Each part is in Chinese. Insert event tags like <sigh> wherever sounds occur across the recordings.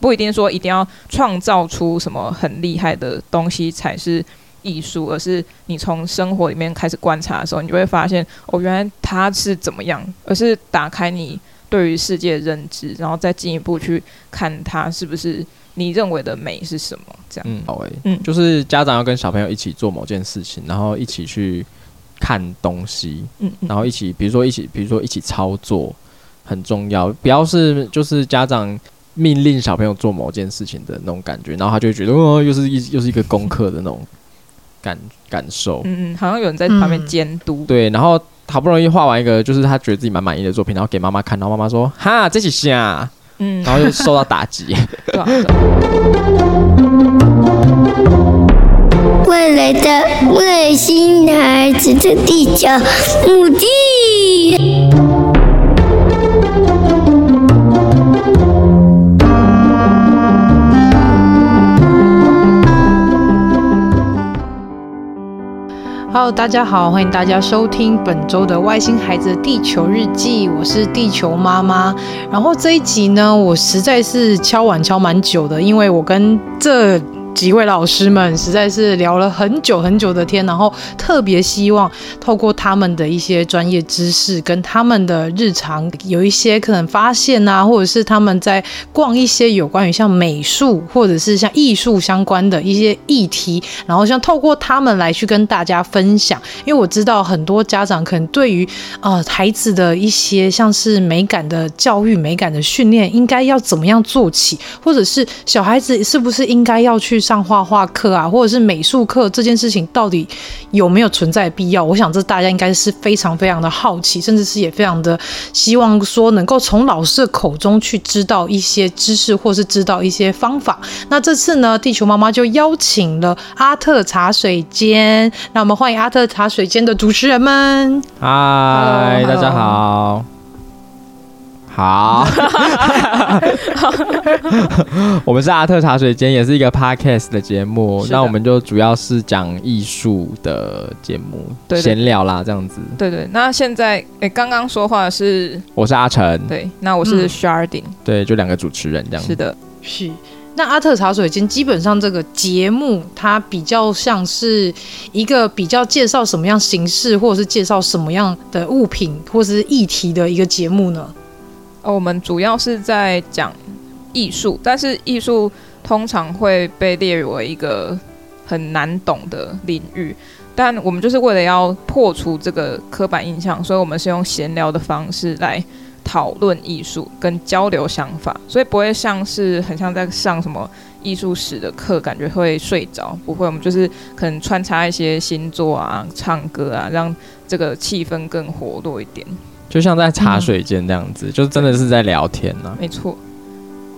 不一定说一定要创造出什么很厉害的东西才是艺术，而是你从生活里面开始观察的时候，你就会发现哦，原来它是怎么样，而是打开你对于世界的认知，然后再进一步去看它是不是你认为的美是什么。这样，嗯，好诶，嗯，就是家长要跟小朋友一起做某件事情，然后一起去看东西，嗯，然后一起，比如说一起，比如说一起操作很重要，不要是就是家长。命令小朋友做某件事情的那种感觉，然后他就会觉得哦，又是一又是一个功课的那种感感受。嗯嗯，好像有人在旁边监督。对，然后好不容易画完一个，就是他觉得自己蛮满意的作品，然后给妈妈看，然后妈妈说：“哈，这是啥？”嗯，然后又受到打击。<laughs> 对啊。未来的外星孩子的地球母地。Hello，大家好，欢迎大家收听本周的《外星孩子地球日记》，我是地球妈妈。然后这一集呢，我实在是敲碗敲蛮久的，因为我跟这。几位老师们实在是聊了很久很久的天，然后特别希望透过他们的一些专业知识跟他们的日常有一些可能发现啊，或者是他们在逛一些有关于像美术或者是像艺术相关的一些议题，然后像透过他们来去跟大家分享。因为我知道很多家长可能对于呃孩子的一些像是美感的教育、美感的训练，应该要怎么样做起，或者是小孩子是不是应该要去。上画画课啊，或者是美术课这件事情到底有没有存在必要？我想这大家应该是非常非常的好奇，甚至是也非常的希望说能够从老师的口中去知道一些知识，或是知道一些方法。那这次呢，地球妈妈就邀请了阿特茶水间，那我们欢迎阿特茶水间的主持人们。嗨，大家好。好，<laughs> 我们是阿特茶水间，也是一个 podcast 的节目。那我们就主要是讲艺术的节目，闲聊啦，这样子。对对，那现在诶，刚刚说话的是我是阿成，对，那我是 Sharding，对，就两个主持人这样子。是的，是。那阿特茶水间基本上这个节目，它比较像是一个比较介绍什么样形式，或者是介绍什么样的物品，或者是议题的一个节目呢？哦，我们主要是在讲艺术，但是艺术通常会被列为一个很难懂的领域。但我们就是为了要破除这个刻板印象，所以我们是用闲聊的方式来讨论艺术跟交流想法，所以不会像是很像在上什么艺术史的课，感觉会睡着。不会，我们就是可能穿插一些星座啊、唱歌啊，让这个气氛更活络一点。就像在茶水间这样子，嗯、就真的是在聊天呢、啊。没错，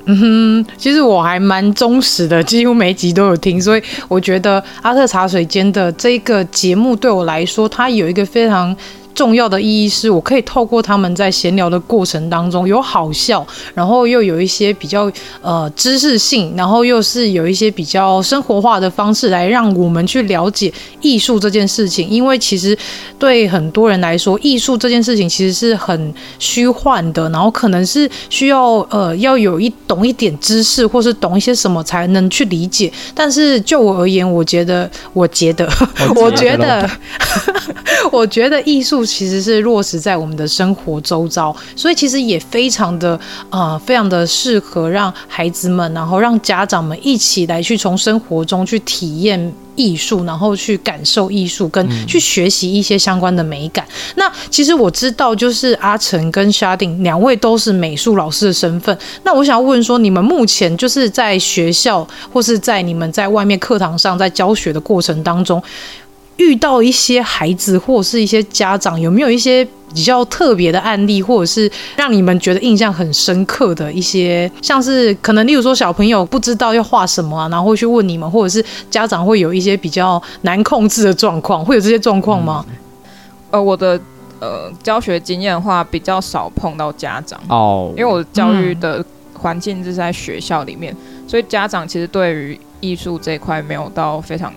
嗯哼，其实我还蛮忠实的，几乎每一集都有听，所以我觉得阿特茶水间的这个节目对我来说，它有一个非常。重要的意义是我可以透过他们在闲聊的过程当中有好笑，然后又有一些比较呃知识性，然后又是有一些比较生活化的方式来让我们去了解艺术这件事情。因为其实对很多人来说，艺术这件事情其实是很虚幻的，然后可能是需要呃要有一懂一点知识，或是懂一些什么才能去理解。但是就我而言，我觉得，我觉得，我觉得，我觉得艺术。其实是落实在我们的生活周遭，所以其实也非常的呃，非常的适合让孩子们，然后让家长们一起来去从生活中去体验艺术，然后去感受艺术，跟去学习一些相关的美感。嗯、那其实我知道，就是阿成跟 Sharding 两位都是美术老师的身份。那我想要问说，你们目前就是在学校，或是在你们在外面课堂上在教学的过程当中，遇到一些孩子或是一些家长，有没有一些比较特别的案例，或者是让你们觉得印象很深刻的一些，像是可能例如说小朋友不知道要画什么啊，然后会去问你们，或者是家长会有一些比较难控制的状况，会有这些状况吗？嗯、呃，我的呃教学经验的话，比较少碰到家长哦，因为我教育的环境是在学校里面，嗯、所以家长其实对于艺术这一块没有到非常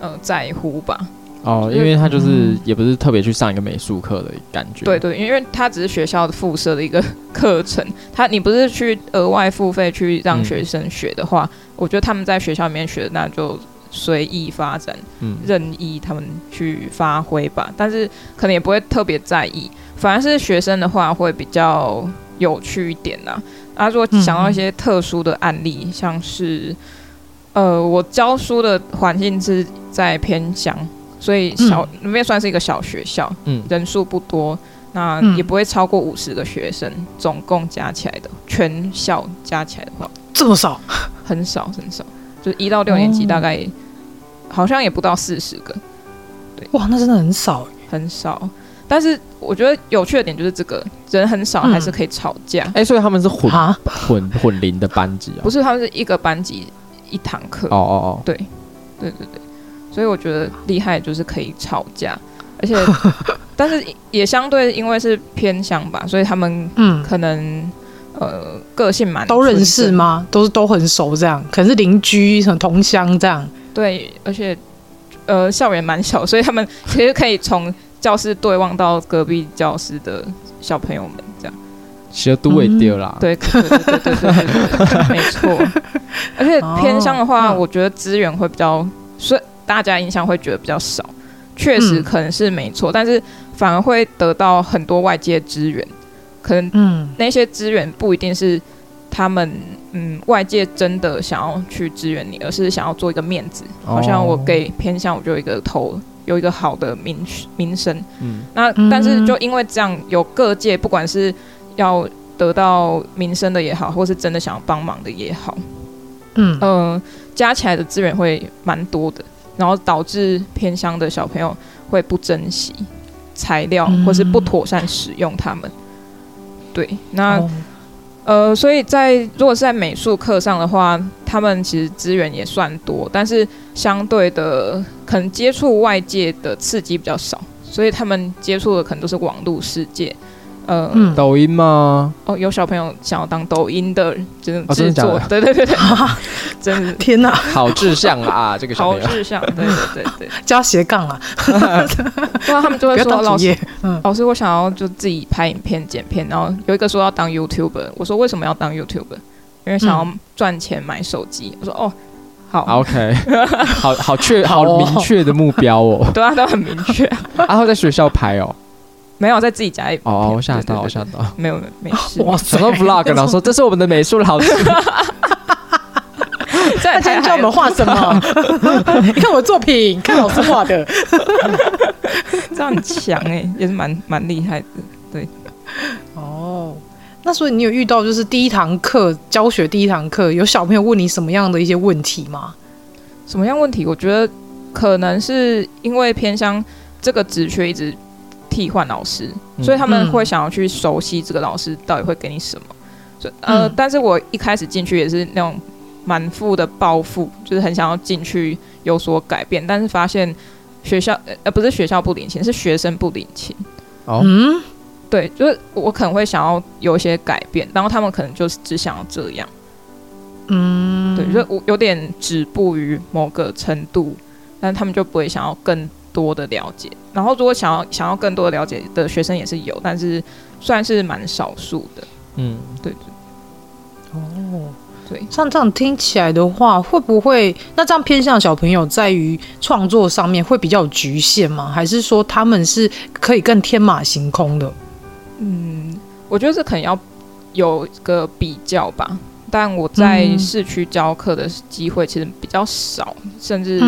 呃在乎吧。哦，因为他就是也不是特别去上一个美术课的感觉。对对，因为他只是学校的附设的一个 <laughs> 课程，他你不是去额外付费去让学生学的话，嗯、我觉得他们在学校里面学的那就随意发展，嗯，任意他们去发挥吧。但是可能也不会特别在意，反而是学生的话会比较有趣一点呐。啊，如果想到一些特殊的案例，嗯、像是呃，我教书的环境是在偏乡。所以小那边、嗯、算是一个小学校，嗯，人数不多，那也不会超过五十个学生，嗯、总共加起来的全校加起来的话，这么少，很少很少，就一到六年级大概、哦、好像也不到四十个，对，哇，那真的很少，很少。但是我觉得有趣的点就是这个人很少，还是可以吵架。哎、嗯欸，所以他们是混混混龄的班级啊？不是，他们是一个班级一堂课。哦哦哦，对，对对对。所以我觉得厉害就是可以吵架，而且，<laughs> 但是也相对因为是偏乡吧，所以他们嗯可能、嗯、呃个性蛮都认识吗？都是都很熟这样，可能是邻居什么同乡这样。对，而且呃校园蛮小，所以他们 <laughs> 其实可以从教室对望到隔壁教室的小朋友们这样。其实都会丢啦，对对对对对对，对，没错。<laughs> 而且偏乡的话，哦、我觉得资源会比较所以。大家印象会觉得比较少，确实可能是没错，嗯、但是反而会得到很多外界资源，可能嗯。那些资源不一定是他们嗯外界真的想要去支援你，而是想要做一个面子，哦、好像我给偏向我就有一个头，有一个好的名名声，嗯，那但是就因为这样，有各界不管是要得到名声的也好，或是真的想要帮忙的也好，嗯。呃加起来的资源会蛮多的。然后导致偏乡的小朋友会不珍惜材料，或是不妥善使用它们。对，那、哦、呃，所以在如果是在美术课上的话，他们其实资源也算多，但是相对的，可能接触外界的刺激比较少，所以他们接触的可能都是网络世界。呃，抖音吗？哦，有小朋友想要当抖音的这种制作，对对对对，<laughs> 真的。天哪，好志向啊！这个小朋友。好志向，对对对对，加 <laughs> 斜杠啊！对啊，他们就会说老师，老师，我想要就自己拍影片剪片，然后有一个说要当 YouTuber，我说为什么要当 YouTuber？因为想要赚钱买手机。我说哦，好，OK，<laughs> 好好确好明确的目标哦，对啊，都很明确，然后在学校拍哦。没有在自己家里哦，我吓到，我吓到，没有没事。哇，什么 <laughs> vlog？然后说这是我们的美术老师，<laughs> 在今教我们画什么？<laughs> 你看我的作品，看老师画的，这样很强哎，也是蛮蛮厉害的。对，哦，那所以你有遇到就是第一堂课教学第一堂课，有小朋友问你什么样的一些问题吗？什么样问题？我觉得可能是因为偏向这个职缺一直。替换老师，所以他们会想要去熟悉这个老师到底会给你什么。所以呃，嗯、但是我一开始进去也是那种满腹的抱负，就是很想要进去有所改变，但是发现学校呃不是学校不领情，是学生不领情。哦，嗯，对，就是我可能会想要有一些改变，然后他们可能就是只想要这样。嗯，对，就我有点止步于某个程度，但他们就不会想要更多的了解，然后如果想要想要更多的了解的学生也是有，但是算是蛮少数的。嗯，对对。哦，对，像这样听起来的话，会不会那这样偏向小朋友在于创作上面会比较有局限吗？还是说他们是可以更天马行空的？嗯，我觉得这可能要有个比较吧。但我在市区教课的机会其实比较少，甚至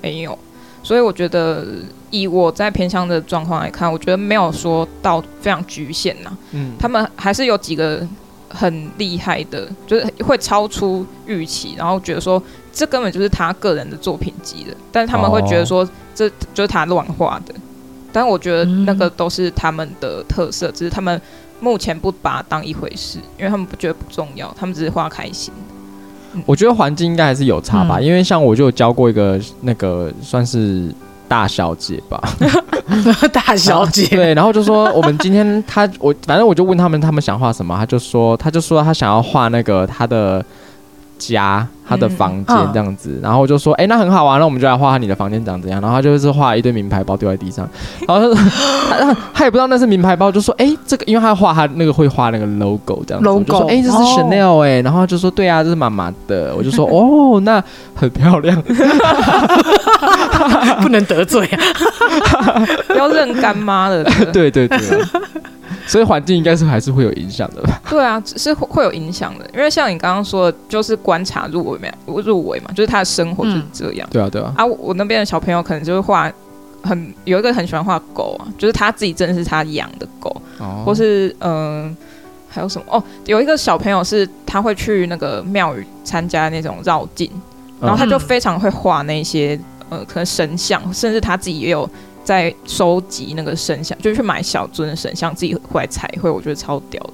没有。所以我觉得，以我在偏乡的状况来看，我觉得没有说到非常局限呐。嗯，他们还是有几个很厉害的，就是会超出预期，然后觉得说这根本就是他个人的作品集的，但是他们会觉得说这就是他乱画的，但我觉得那个都是他们的特色，只是他们目前不把它当一回事，因为他们不觉得不重要，他们只是画开心。我觉得环境应该还是有差吧，嗯、因为像我就有教过一个那个算是大小姐吧，<laughs> 大小姐对，然后就说我们今天他我反正我就问他们他们想画什么，他就说他就说他想要画那个他的。家他的房间这样子，嗯、然后我就说，哎、欸，那很好啊，那我们就来画你的房间长怎样。然后他就是画一堆名牌包丢在地上，<laughs> 然后他他，他也不知道那是名牌包，就说，哎、欸，这个，因为他画他那个会画那个 logo 这样子，logo，就说，哎、欸，这是 Chanel 哎、欸，然后他就说，对啊，这是妈妈的，我就说，<laughs> 哦，那很漂亮，<laughs> 不能得罪啊，要认干妈的，对对对。所以环境应该是还是会有影响的吧？<laughs> 对啊，是会会有影响的，因为像你刚刚说的，就是观察入围没入围嘛，就是他的生活就是这样。嗯、对啊，对啊。啊，我那边的小朋友可能就是画很有一个很喜欢画狗啊，就是他自己真的是他养的狗，哦、或是嗯、呃，还有什么哦？有一个小朋友是他会去那个庙宇参加那种绕境，然后他就非常会画那些呃，可能神像，甚至他自己也有。在收集那个神像，就是去买小尊的神像，自己回来彩绘，我觉得超屌的。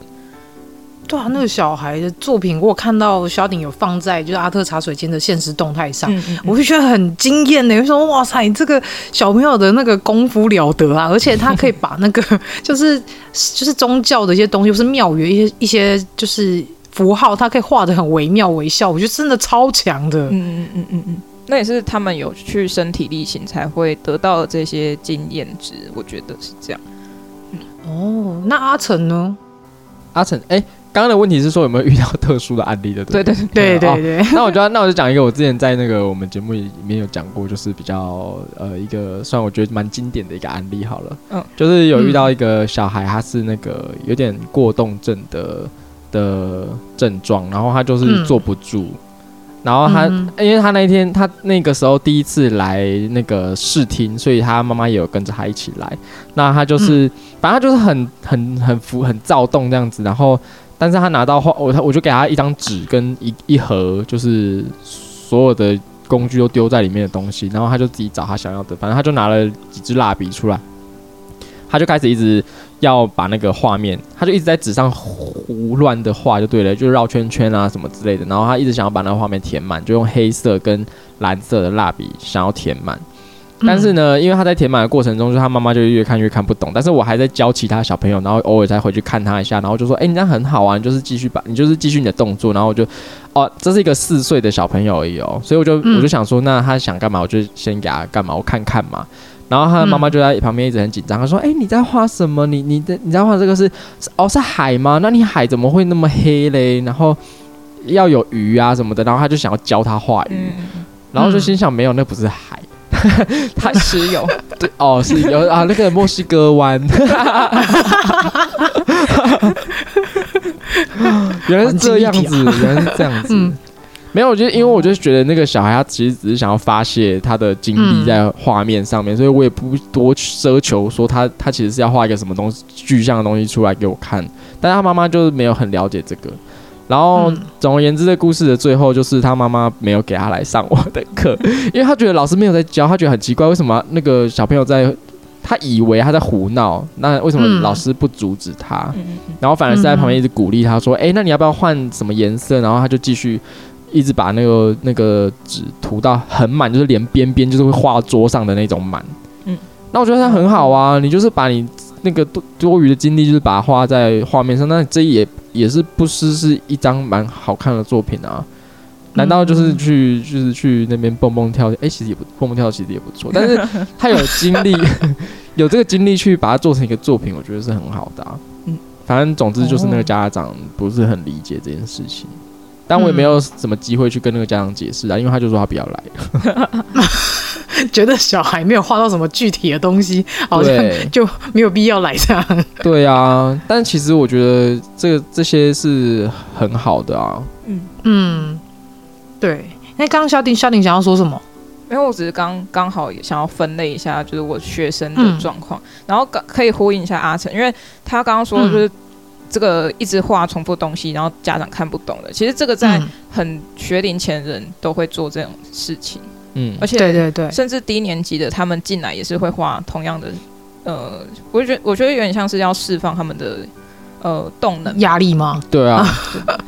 对啊，那个小孩的作品，我看到小鼎有放在就是阿特茶水间的现实动态上，嗯嗯嗯，我就觉得很惊艳呢。我说哇塞，这个小朋友的那个功夫了得啊！而且他可以把那个 <laughs> 就是就是宗教的一些东西，或是庙宇一些一些就是符号，他可以画的很惟妙惟肖，我觉得真的超强的。嗯嗯嗯嗯嗯。那也是他们有去身体力行才会得到这些经验值，我觉得是这样。嗯、哦，那阿成呢？阿成，哎、欸，刚刚的问题是说有没有遇到特殊的案例的？对对对对对，对、哦。<laughs> 那我就那我就讲一个我之前在那个我们节目里面有讲过，就是比较呃一个算我觉得蛮经典的一个案例好了。嗯，就是有遇到一个小孩，他是那个有点过动症的的症状，然后他就是坐不住。嗯然后他，嗯、因为他那一天他那个时候第一次来那个试听，所以他妈妈也有跟着他一起来。那他就是，嗯、反正他就是很很很浮很躁动这样子。然后，但是他拿到画，我他我就给他一张纸跟一一盒，就是所有的工具都丢在里面的东西。然后他就自己找他想要的，反正他就拿了几支蜡笔出来，他就开始一直。要把那个画面，他就一直在纸上胡乱的画就对了，就绕圈圈啊什么之类的。然后他一直想要把那个画面填满，就用黑色跟蓝色的蜡笔想要填满。但是呢，因为他在填满的过程中，就他妈妈就越看越看不懂。但是我还在教其他小朋友，然后偶尔再回去看他一下，然后就说：“哎、欸，你这样很好啊，你就是继续把，你就是继续你的动作。”然后我就，哦，这是一个四岁的小朋友而已哦，所以我就我就想说，那他想干嘛，我就先给他干嘛，我看看嘛。然后他的妈妈就在旁边一直很紧张，他说：“哎、欸，你在画什么？你你的你在画这个是哦是海吗？那你海怎么会那么黑嘞？然后要有鱼啊什么的。然后他就想要教他画鱼，嗯、然后就心想没有，那不是海，<laughs> 他石油 <laughs> 对哦是有啊那个墨西哥湾，<laughs> 原来是这样子，原来是这样子。嗯”没有，我觉得，因为我就觉得那个小孩他其实只是想要发泄他的精力在画面上面，嗯、所以我也不多奢求说他他其实是要画一个什么东西具象的东西出来给我看。但是他妈妈就是没有很了解这个。然后总而言之，这故事的最后就是他妈妈没有给他来上我的课，因为他觉得老师没有在教，他觉得很奇怪，为什么那个小朋友在他以为他在胡闹，那为什么老师不阻止他？嗯、然后反而是在旁边一直鼓励他说：“哎、欸，那你要不要换什么颜色？”然后他就继续。一直把那个那个纸涂到很满，就是连边边就是会画桌上的那种满。嗯，那我觉得它很好啊，你就是把你那个多多余的精力，就是把它画在画面上，那这也也是不失是一张蛮好看的作品啊。难道就是去就是去那边蹦蹦跳跳？哎、欸，其实也不蹦蹦跳跳，其实也不错。但是他有精力，<laughs> 有这个精力去把它做成一个作品，我觉得是很好的啊。嗯，反正总之就是那个家长不是很理解这件事情。但我也没有什么机会去跟那个家长解释啊，因为他就说他不要来，觉得小孩没有画到什么具体的东西，<laughs> 好像就没有必要来这样。对啊，但其实我觉得这个这些是很好的啊。嗯嗯，对。那刚刚萧鼎萧鼎想要说什么？因为我只是刚刚好也想要分类一下，就是我学生的状况，嗯、然后可以呼应一下阿成，因为他刚刚说就是。这个一直画重复东西，然后家长看不懂的。其实这个在很学龄前人都会做这种事情。嗯，而且对对对，甚至低年级的他们进来也是会画同样的。呃，我觉得我觉得有点像是要释放他们的呃动能压力吗？对啊，<laughs>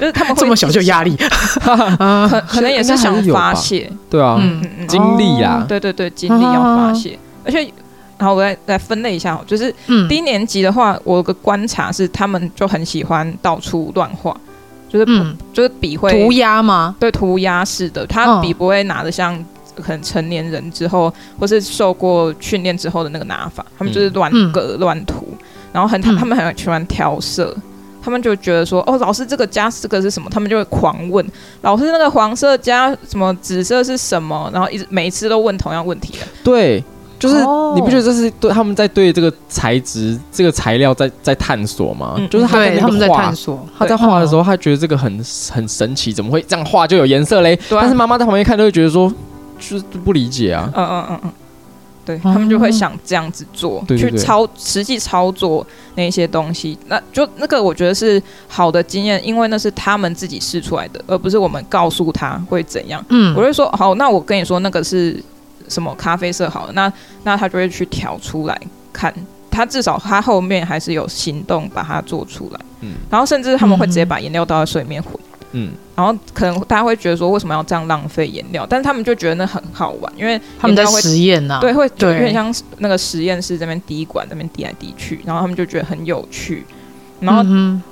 就是他们会 <laughs> 这么小就压力，<laughs> 可可能也是想发泄。对啊，嗯嗯嗯，精力呀，对对对，精力要发泄，而且。然后我再来分类一下，就是低年级的话，我有个观察是，他们就很喜欢到处乱画，就是、嗯、就是笔会涂鸦吗？对，涂鸦式的，他笔不会拿的像可能成年人之后，或是受过训练之后的那个拿法，他们就是乱格乱涂，然后很他们很喜欢调色，他们就觉得说，哦，老师这个加这个是什么？他们就会狂问老师，那个黄色加什么紫色是什么？然后一直每一次都问同样问题。对。就是你不觉得这是对他们在对这个材质、这个材料在在探索吗？嗯、就是他在那个画，他在画的时候，他觉得这个很很神奇，怎么会这样画就有颜色嘞？对但是妈妈在旁边看，都会觉得说，就是不理解啊。嗯嗯嗯嗯，对他们就会想这样子做，嗯、去操实际操作那些东西。那就那个我觉得是好的经验，因为那是他们自己试出来的，而不是我们告诉他会怎样。嗯，我就说好，那我跟你说那个是。什么咖啡色好了，那那他就会去调出来看，他至少他后面还是有行动把它做出来，嗯，然后甚至他们会直接把颜料倒在水里面混，嗯，然后可能大家会觉得说为什么要这样浪费颜料，但是他们就觉得那很好玩，因为他们在实验呐，对，会有点像那个实验室这边滴管那边滴来滴去，然后他们就觉得很有趣，然后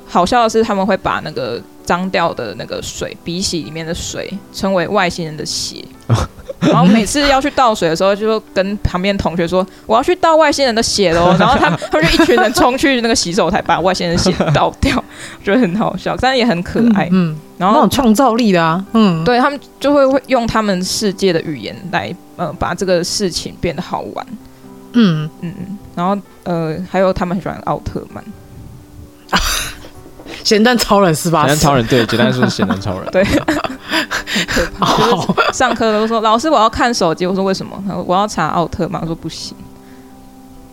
好笑的是他们会把那个脏掉的那个水鼻洗里面的水称为外星人的血。<laughs> 然后每次要去倒水的时候，就跟旁边同学说：“我要去倒外星人的血喽！”然后他们他们就一群人冲去那个洗手台，把外星人血倒掉，觉得很好笑，但也很可爱。嗯，嗯然后那种创造力的啊，嗯，对他们就会用他们世界的语言来，呃，把这个事情变得好玩。嗯嗯嗯，然后呃，还有他们很喜欢奥特曼。<laughs> 咸蛋超人是吧？咸蛋超人对，简单说是咸蛋超人。对，上课都说老师我要看手机，我说为什么？我要查奥特曼，我说不行。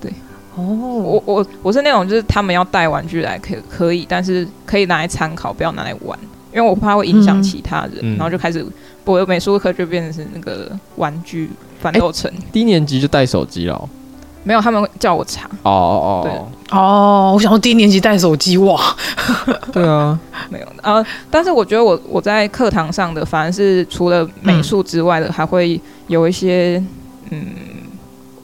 对，哦，我我我是那种就是他们要带玩具来可可以，但是可以拿来参考，不要拿来玩，因为我怕会影响其他人。嗯、然后就开始我的美术课就变成是那个玩具反斗城。低年级就带手机了。没有，他们会叫我查。哦哦对哦，我想说低年级带手机哇。<laughs> 对啊，没有呃，但是我觉得我我在课堂上的，反而是除了美术之外的，嗯、还会有一些嗯，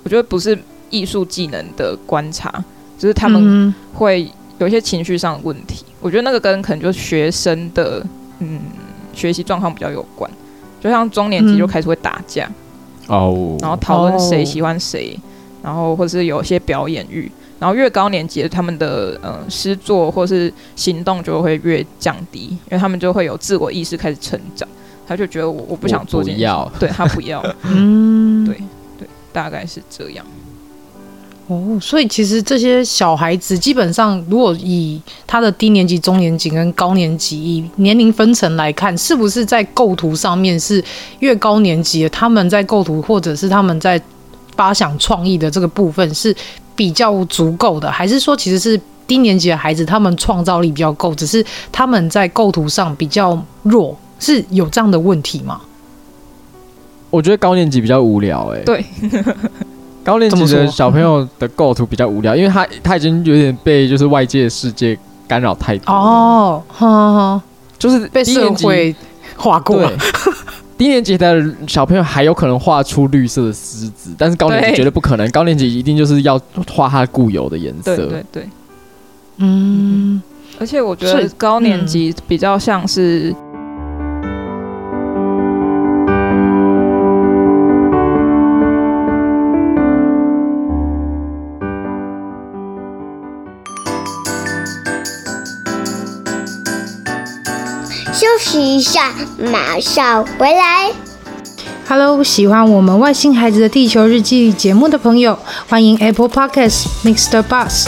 我觉得不是艺术技能的观察，就是他们会有一些情绪上的问题。嗯、我觉得那个跟可能就是学生的嗯学习状况比较有关，就像中年级就开始会打架哦，嗯、然后讨论谁喜欢谁。然后或者是有一些表演欲，然后越高年级的他们的嗯诗作或是行动就会越降低，因为他们就会有自我意识开始成长，他就觉得我我不想做这件事，要。对他不要，<laughs> 嗯，对对，大概是这样。哦，所以其实这些小孩子基本上，如果以他的低年级、中年级跟高年级以年龄分层来看，是不是在构图上面是越高年级的他们在构图，或者是他们在发想创意的这个部分是比较足够的，还是说其实是低年级的孩子他们创造力比较够，只是他们在构图上比较弱，是有这样的问题吗？我觉得高年级比较无聊，哎，对，<laughs> 高年级的小朋友的构图比较无聊，因为他他已经有点被就是外界世界干扰太多哦，呵呵就是被社会划过。低年级的小朋友还有可能画出绿色的狮子，但是高年级绝对不可能。高年级一定就是要画它固有的颜色。对对对，嗯，而且我觉得高年级比较像是。一下，马上回来。Hello，喜欢我们外星孩子的地球日记节目的朋友，欢迎 Apple Podcasts Mr. Bus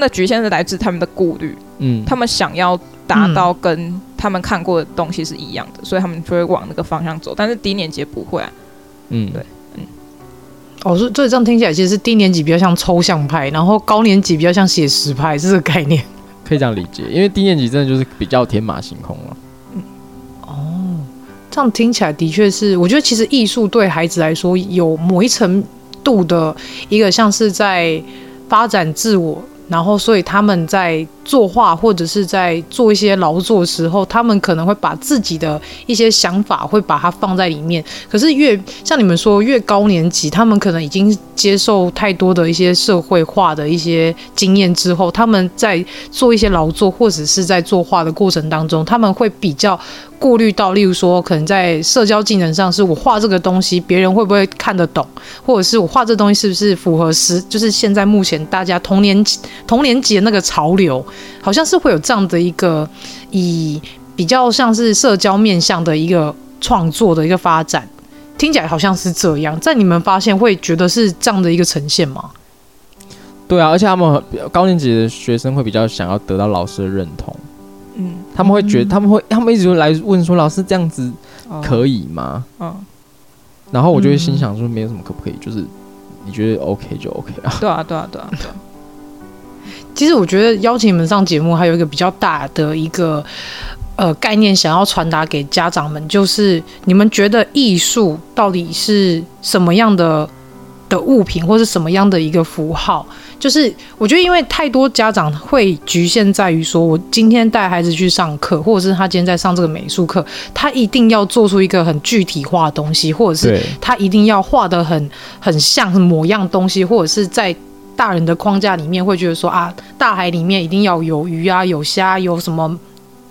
的局限是来自他们的顾虑，嗯，他们想要达到跟他们看过的东西是一样的，嗯、所以他们就会往那个方向走。但是低年级不会啊，嗯，对，嗯，哦，所以这样听起来其实是低年级比较像抽象派，然后高年级比较像写实派，是这个概念，<laughs> 可以这样理解。因为低年级真的就是比较天马行空了，嗯，哦，这样听起来的确是，我觉得其实艺术对孩子来说有某一程度的一个像是在发展自我。然后，所以他们在作画或者是在做一些劳作的时候，他们可能会把自己的一些想法会把它放在里面。可是越像你们说越高年级，他们可能已经接受太多的一些社会化的一些经验之后，他们在做一些劳作或者是在作画的过程当中，他们会比较。顾虑到，例如说，可能在社交技能上，是我画这个东西，别人会不会看得懂，或者是我画这东西是不是符合时，就是现在目前大家同年同年级的那个潮流，好像是会有这样的一个以比较像是社交面向的一个创作的一个发展，听起来好像是这样，在你们发现会觉得是这样的一个呈现吗？对啊，而且他们高年级的学生会比较想要得到老师的认同。嗯，他们会觉得，他们会，他们一直来问说：“老师这样子可以吗？”嗯，嗯，然后我就会心想说：“没有什么可不可以，就是你觉得 OK 就 OK 啊。”对啊，对啊，对啊，对啊。其实我觉得邀请你们上节目，还有一个比较大的一个呃概念，想要传达给家长们，就是你们觉得艺术到底是什么样的的物品，或是什么样的一个符号？就是我觉得，因为太多家长会局限在于说，我今天带孩子去上课，或者是他今天在上这个美术课，他一定要做出一个很具体化的东西，或者是他一定要画得很很像某样东西，或者是在大人的框架里面会觉得说啊，大海里面一定要有鱼啊，有虾，有什么。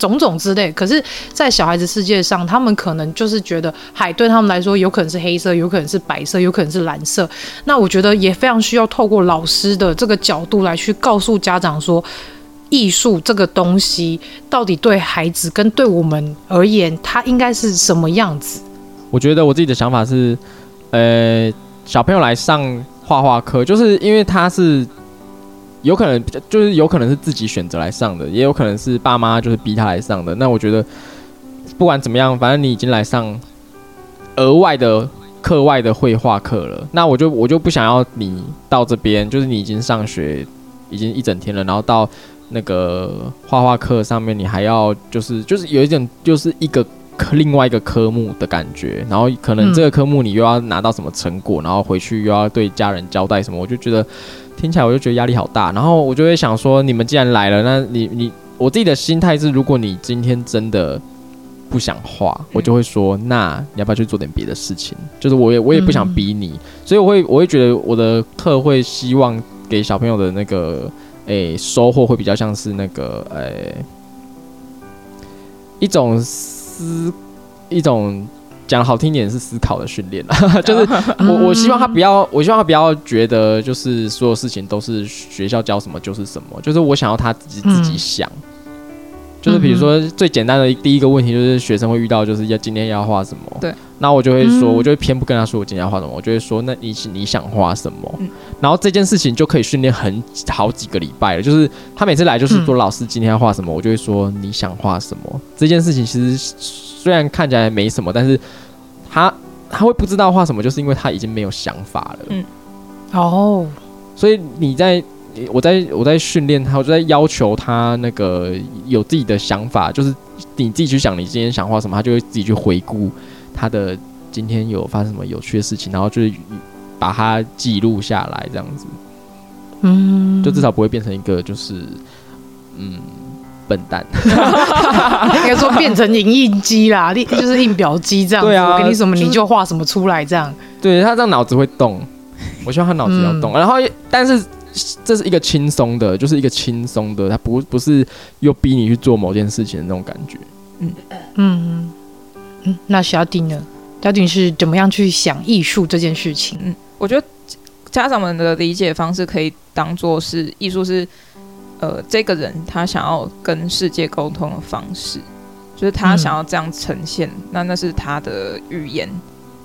种种之类，可是，在小孩子世界上，他们可能就是觉得海对他们来说，有可能是黑色，有可能是白色，有可能是蓝色。那我觉得也非常需要透过老师的这个角度来去告诉家长说，艺术这个东西到底对孩子跟对我们而言，它应该是什么样子？我觉得我自己的想法是，呃，小朋友来上画画课，就是因为他是。有可能就是有可能是自己选择来上的，也有可能是爸妈就是逼他来上的。那我觉得不管怎么样，反正你已经来上额外的课外的绘画课了，那我就我就不想要你到这边，就是你已经上学已经一整天了，然后到那个画画课上面，你还要就是就是有一点就是一个科另外一个科目的感觉，然后可能这个科目你又要拿到什么成果，然后回去又要对家人交代什么，我就觉得。听起来我就觉得压力好大，然后我就会想说，你们既然来了，那你你我自己的心态是，如果你今天真的不想画，我就会说，那你要不要去做点别的事情？就是我也我也不想逼你，所以我会我会觉得我的课会希望给小朋友的那个诶、欸、收获会比较像是那个诶、欸、一种思一种。讲好听点是思考的训练啦，<laughs> 就是我我希望他不要，我希望他不要觉得就是所有事情都是学校教什么就是什么，就是我想要他自己自己想，就是比如说最简单的第一个问题就是学生会遇到就是要今天要画什么，对，那我就会说，我就会偏不跟他说我今天要画什么，我就会说那你你想画什么，然后这件事情就可以训练很好几个礼拜了，就是他每次来就是说老师今天要画什么，我就会说你想画什么，这件事情其实虽然看起来没什么，但是。他他会不知道画什么，就是因为他已经没有想法了。嗯，哦，所以你在我在我在训练他，我就在要求他那个有自己的想法，就是你自己去想你今天想画什么，他就会自己去回顾他的今天有发生什么有趣的事情，然后就是把它记录下来，这样子。嗯，就至少不会变成一个就是嗯。笨蛋，<laughs> 应该说变成影印机啦，<laughs> 就是印表机这样。对啊，我给你什么你就画什么出来这样。对，他这样脑子会动，<laughs> 我希望他脑子要动。嗯、然后，但是这是一个轻松的，就是一个轻松的，他不不是又逼你去做某件事情的那种感觉。嗯嗯嗯，那小丁呢？小丁是怎么样去想艺术这件事情？嗯，我觉得家长们的理解方式可以当做是艺术是。呃，这个人他想要跟世界沟通的方式，就是他想要这样呈现，嗯、那那是他的语言，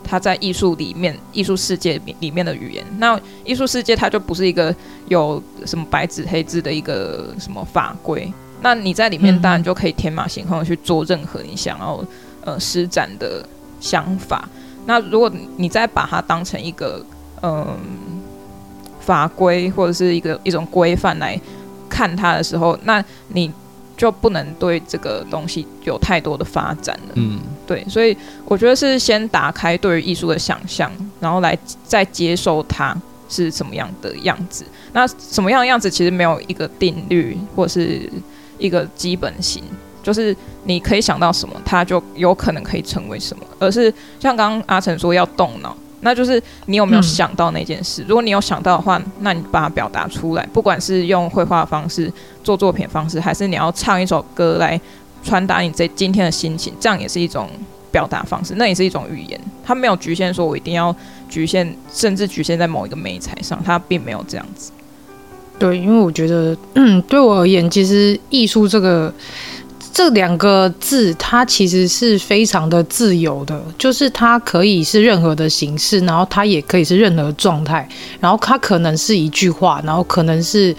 他在艺术里面、艺术世界里面的语言。那艺术世界它就不是一个有什么白纸黑字的一个什么法规，那你在里面当然就可以天马行空的去做任何你想要呃施展的想法。那如果你再把它当成一个嗯、呃、法规或者是一个一种规范来。看它的时候，那你就不能对这个东西有太多的发展了。嗯，对，所以我觉得是先打开对于艺术的想象，然后来再接受它是什么样的样子。那什么样的样子其实没有一个定律或是一个基本型，就是你可以想到什么，它就有可能可以成为什么，而是像刚刚阿成说要动脑。那就是你有没有想到那件事？嗯、如果你有想到的话，那你把它表达出来，不管是用绘画方式、做作品方式，还是你要唱一首歌来传达你这今天的心情，这样也是一种表达方式，那也是一种语言。它没有局限说我一定要局限，甚至局限在某一个媒材上，它并没有这样子。对，因为我觉得，嗯，对我而言，其实艺术这个。这两个字，它其实是非常的自由的，就是它可以是任何的形式，然后它也可以是任何状态，然后它可能是一句话，然后可能是。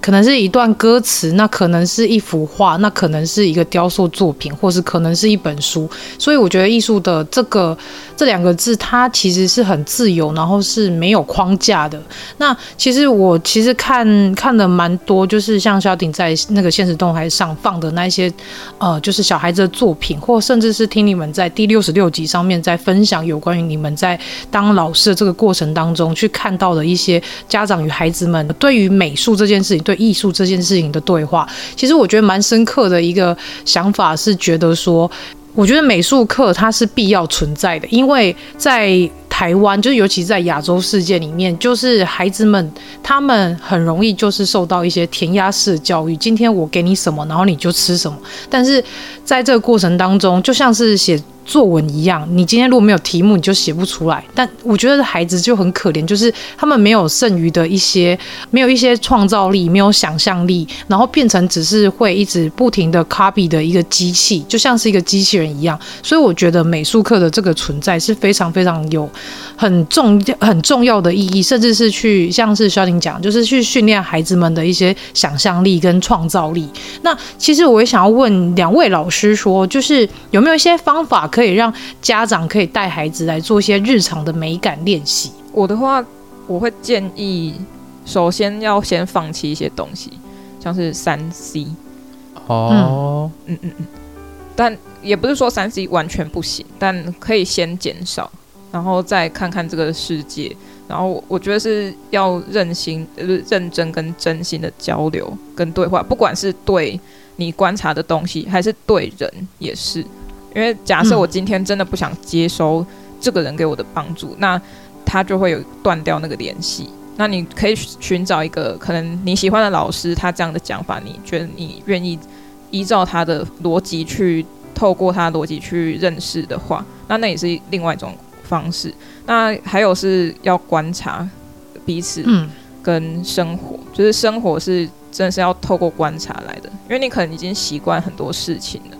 可能是一段歌词，那可能是一幅画，那可能是一个雕塑作品，或是可能是一本书。所以我觉得艺术的这个这两个字，它其实是很自由，然后是没有框架的。那其实我其实看看了蛮多，就是像小鼎在那个现实动态上放的那些，呃，就是小孩子的作品，或甚至是听你们在第六十六集上面在分享有关于你们在当老师的这个过程当中去看到的一些家长与孩子们对于美术这件事情。对艺术这件事情的对话，其实我觉得蛮深刻的一个想法是，觉得说，我觉得美术课它是必要存在的，因为在台湾，就尤其在亚洲世界里面，就是孩子们他们很容易就是受到一些填鸭式教育，今天我给你什么，然后你就吃什么，但是在这个过程当中，就像是写。作文一样，你今天如果没有题目，你就写不出来。但我觉得孩子就很可怜，就是他们没有剩余的一些，没有一些创造力，没有想象力，然后变成只是会一直不停的 copy 的一个机器，就像是一个机器人一样。所以我觉得美术课的这个存在是非常非常有很重很重要的意义，甚至是去像是肖婷讲，就是去训练孩子们的一些想象力跟创造力。那其实我也想要问两位老师说，就是有没有一些方法可以可以让家长可以带孩子来做一些日常的美感练习。我的话，我会建议，首先要先放弃一些东西，像是三 C。哦，嗯嗯嗯，但也不是说三 C 完全不行，但可以先减少，然后再看看这个世界。然后我觉得是要认心、认真跟真心的交流跟对话，不管是对你观察的东西，还是对人，也是。因为假设我今天真的不想接收这个人给我的帮助，嗯、那他就会有断掉那个联系。那你可以寻找一个可能你喜欢的老师，他这样的讲法，你觉得你愿意依照他的逻辑去，透过他的逻辑去认识的话，那那也是另外一种方式。那还有是要观察彼此跟生活，嗯、就是生活是真的是要透过观察来的，因为你可能已经习惯很多事情了。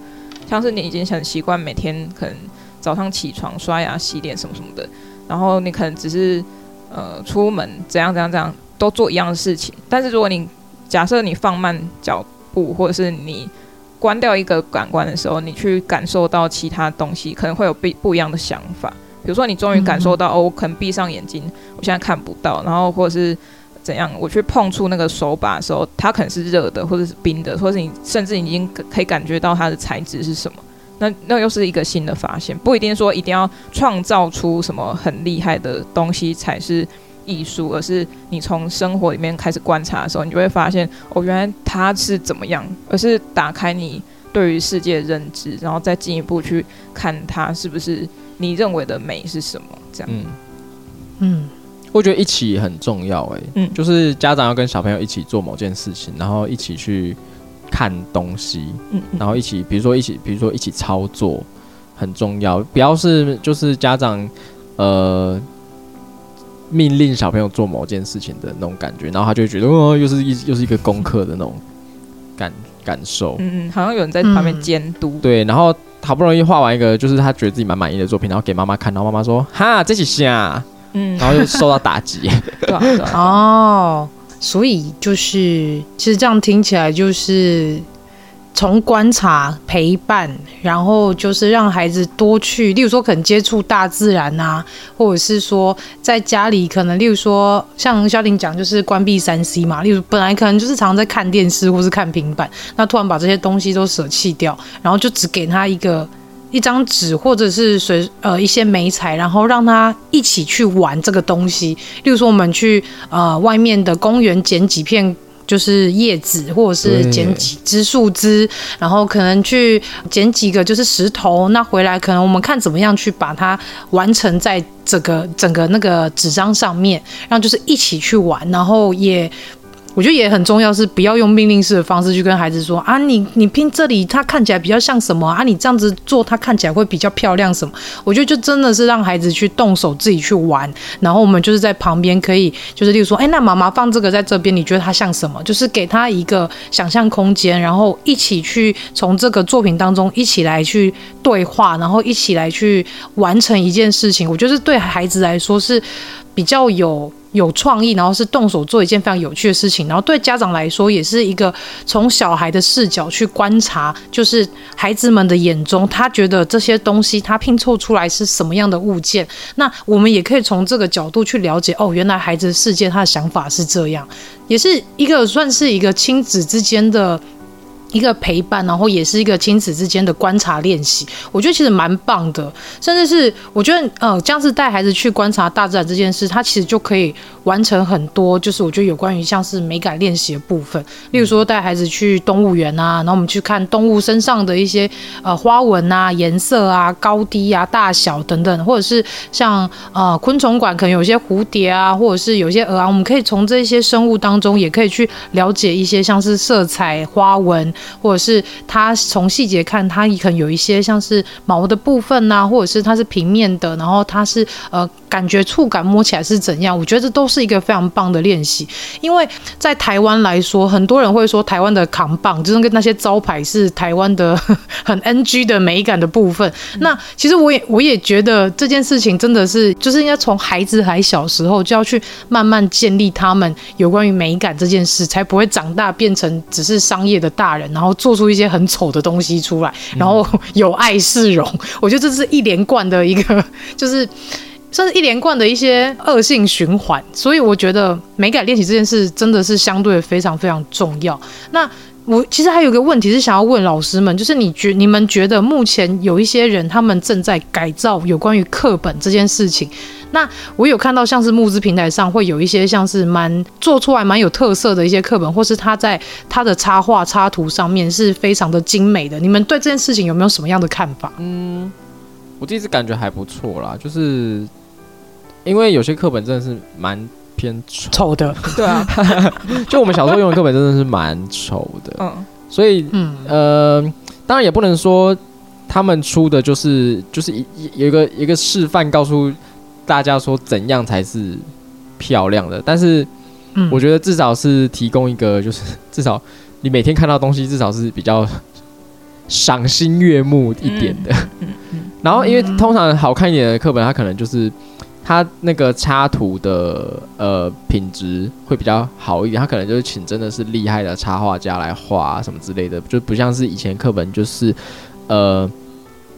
像是你已经很习惯每天可能早上起床刷牙洗脸什么什么的，然后你可能只是呃出门怎样怎样怎样都做一样的事情，但是如果你假设你放慢脚步，或者是你关掉一个感官的时候，你去感受到其他东西，可能会有不不一样的想法。比如说你终于感受到哦，我可能闭上眼睛，我现在看不到，然后或者是。怎样？我去碰触那个手把的时候，它可能是热的，或者是冰的，或者是你甚至已经可以感觉到它的材质是什么。那那又是一个新的发现，不一定说一定要创造出什么很厉害的东西才是艺术，而是你从生活里面开始观察的时候，你就会发现哦，原来它是怎么样，而是打开你对于世界的认知，然后再进一步去看它是不是你认为的美是什么，这样。嗯嗯，我觉得一起很重要，欸，哎，嗯，就是家长要跟小朋友一起做某件事情，然后一起去看东西，嗯，然后一起，比如说一起，比如说一起操作很重要，不要是就是家长呃。命令小朋友做某件事情的那种感觉，然后他就会觉得哦，又是一又是一个功课的那种感感受。嗯嗯，好像有人在旁边监督。对，然后好不容易画完一个，就是他觉得自己蛮满意的作品，然后给妈妈看，然后妈妈说：“哈，这是啥？”嗯，然后又受到打击。<laughs> 对啊，对啊。哦，所以就是，其实这样听起来就是。从观察、陪伴，然后就是让孩子多去，例如说可能接触大自然啊，或者是说在家里可能，例如说像肖婷讲，就是关闭三 C 嘛，例如本来可能就是常常在看电视或是看平板，那突然把这些东西都舍弃掉，然后就只给他一个一张纸或者是随呃一些媒材，然后让他一起去玩这个东西，例如说我们去呃外面的公园捡几片。就是叶子，或者是捡几枝树枝，然后可能去捡几个就是石头，那回来可能我们看怎么样去把它完成在这个整个那个纸张上面，然后就是一起去玩，然后也。我觉得也很重要，是不要用命令式的方式去跟孩子说啊，你你拼这里，它看起来比较像什么啊？你这样子做，它看起来会比较漂亮什么？我觉得就真的是让孩子去动手自己去玩，然后我们就是在旁边可以，就是例如说，哎，那妈妈放这个在这边，你觉得它像什么？就是给他一个想象空间，然后一起去从这个作品当中一起来去对话，然后一起来去完成一件事情。我觉得对孩子来说是比较有。有创意，然后是动手做一件非常有趣的事情，然后对家长来说也是一个从小孩的视角去观察，就是孩子们的眼中，他觉得这些东西他拼凑出来是什么样的物件，那我们也可以从这个角度去了解，哦，原来孩子的世界他的想法是这样，也是一个算是一个亲子之间的。一个陪伴，然后也是一个亲子之间的观察练习，我觉得其实蛮棒的。甚至是我觉得，呃，这样子带孩子去观察大自然这件事，他其实就可以完成很多，就是我觉得有关于像是美感练习的部分。例如说带孩子去动物园啊，然后我们去看动物身上的一些呃花纹啊、颜色啊、高低啊、大小等等，或者是像呃昆虫馆可能有些蝴蝶啊，或者是有些蛾啊，我们可以从这些生物当中也可以去了解一些像是色彩、花纹。或者是它从细节看，它可能有一些像是毛的部分呐、或者是它是平面的，然后它是呃感觉触感摸起来是怎样？我觉得这都是一个非常棒的练习。因为在台湾来说，很多人会说台湾的扛棒就是跟那些招牌是台湾的 <laughs> 很 NG 的美感的部分。那其实我也我也觉得这件事情真的是就是应该从孩子还小时候就要去慢慢建立他们有关于美感这件事，才不会长大变成只是商业的大人。然后做出一些很丑的东西出来，然后 <laughs> 有碍市容。我觉得这是一连贯的一个，就是算是一连贯的一些恶性循环。所以我觉得美感练习这件事真的是相对非常非常重要。那我其实还有一个问题是想要问老师们，就是你觉你们觉得目前有一些人他们正在改造有关于课本这件事情。那我有看到像是募资平台上会有一些像是蛮做出来蛮有特色的一些课本，或是他在他的插画插图上面是非常的精美的。你们对这件事情有没有什么样的看法？嗯，我第一次感觉还不错啦，就是因为有些课本真的是蛮偏丑的，对啊，<laughs> 就我们小时候用的课本真的是蛮丑的，嗯，所以嗯呃，当然也不能说他们出的就是就是一有一个一个示范告诉。大家说怎样才是漂亮的？但是，我觉得至少是提供一个，就是 <laughs> 至少你每天看到东西，至少是比较赏心悦目一点的。然后，因为通常好看一点的课本，它可能就是它那个插图的呃品质会比较好一点，它可能就是请真的是厉害的插画家来画什么之类的，就不像是以前课本就是呃。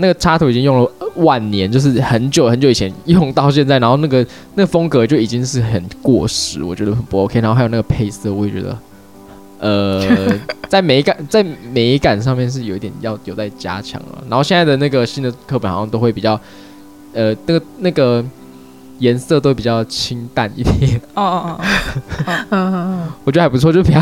那个插图已经用了万年，就是很久很久以前用到现在，然后那个那个风格就已经是很过时，我觉得很不 OK。然后还有那个配色，我也觉得，呃，在美感在美感上面是有一点要有待加强了。然后现在的那个新的课本好像都会比较，呃，那个那个颜色都比较清淡一点。哦哦哦，嗯，<laughs> 我觉得还不错，就比较。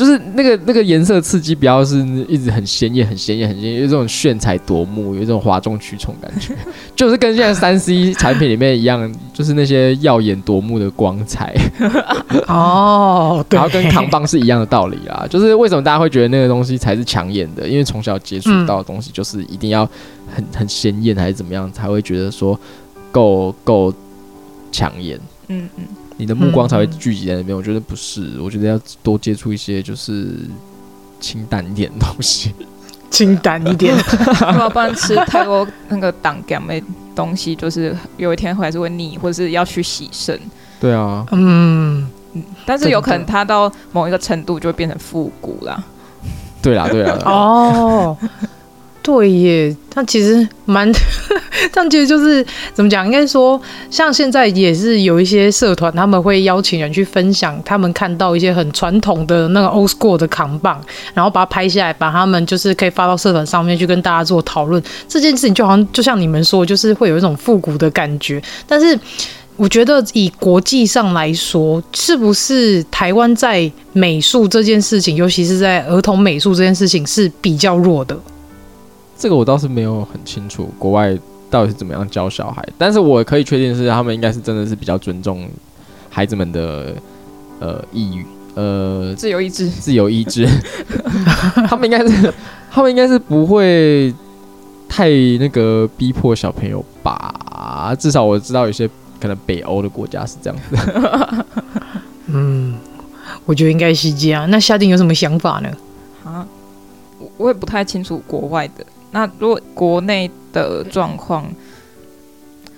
就是那个那个颜色刺激，不要是一直很鲜艳、很鲜艳、很鲜艳，有这种炫彩夺目，有这种哗众取宠感觉，<laughs> 就是跟现在三 C 产品里面一样，就是那些耀眼夺目的光彩。<laughs> 哦，然后跟扛棒是一样的道理啦。就是为什么大家会觉得那个东西才是抢眼的？因为从小接触到的东西，就是一定要很很鲜艳，还是怎么样，才会觉得说够够抢眼。嗯嗯。你的目光才会聚集在那边。我觉得不是，我觉得要多接触一些就是清淡一点的东西，清淡一点。<laughs> 要不然吃太多那个挡感的东西，就是有一天还是会腻，或者是要去洗肾。对啊，嗯嗯，但是有可能它到某一个程度就会变成复古啦。对啦，对啦。哦。对耶，他其实蛮，<laughs> 这样其实就是怎么讲？应该说，像现在也是有一些社团，他们会邀请人去分享他们看到一些很传统的那个 old school 的扛棒，然后把它拍下来，把他们就是可以发到社团上面去跟大家做讨论。这件事情就好像就像你们说，就是会有一种复古的感觉。但是我觉得以国际上来说，是不是台湾在美术这件事情，尤其是在儿童美术这件事情是比较弱的？这个我倒是没有很清楚，国外到底是怎么样教小孩，但是我可以确定是他们应该是真的是比较尊重孩子们的呃意愿，呃自由意志，自由意志，他们应该是他们应该是不会太那个逼迫小朋友吧，至少我知道有些可能北欧的国家是这样子。<laughs> 嗯，我觉得应该是这样。那夏定有什么想法呢？啊，我也不太清楚国外的。那如果国内的状况，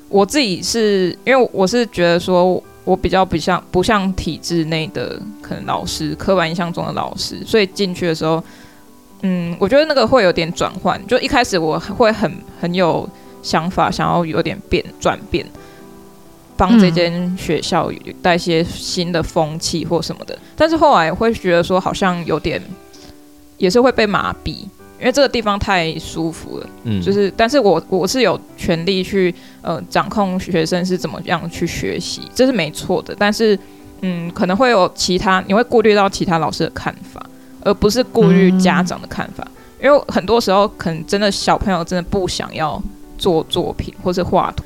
我自己是因为我是觉得说，我比较不像不像体制内的可能老师，刻板印象中的老师，所以进去的时候，嗯，我觉得那个会有点转换。就一开始我会很很有想法，想要有点变转变，帮这间学校带些新的风气或什么的。但是后来会觉得说，好像有点也是会被麻痹。因为这个地方太舒服了，嗯，就是，但是我我是有权利去呃掌控学生是怎么样去学习，这是没错的。但是，嗯，可能会有其他，你会顾虑到其他老师的看法，而不是顾虑家长的看法。嗯，因为很多时候，可能真的小朋友真的不想要做作品或是画图，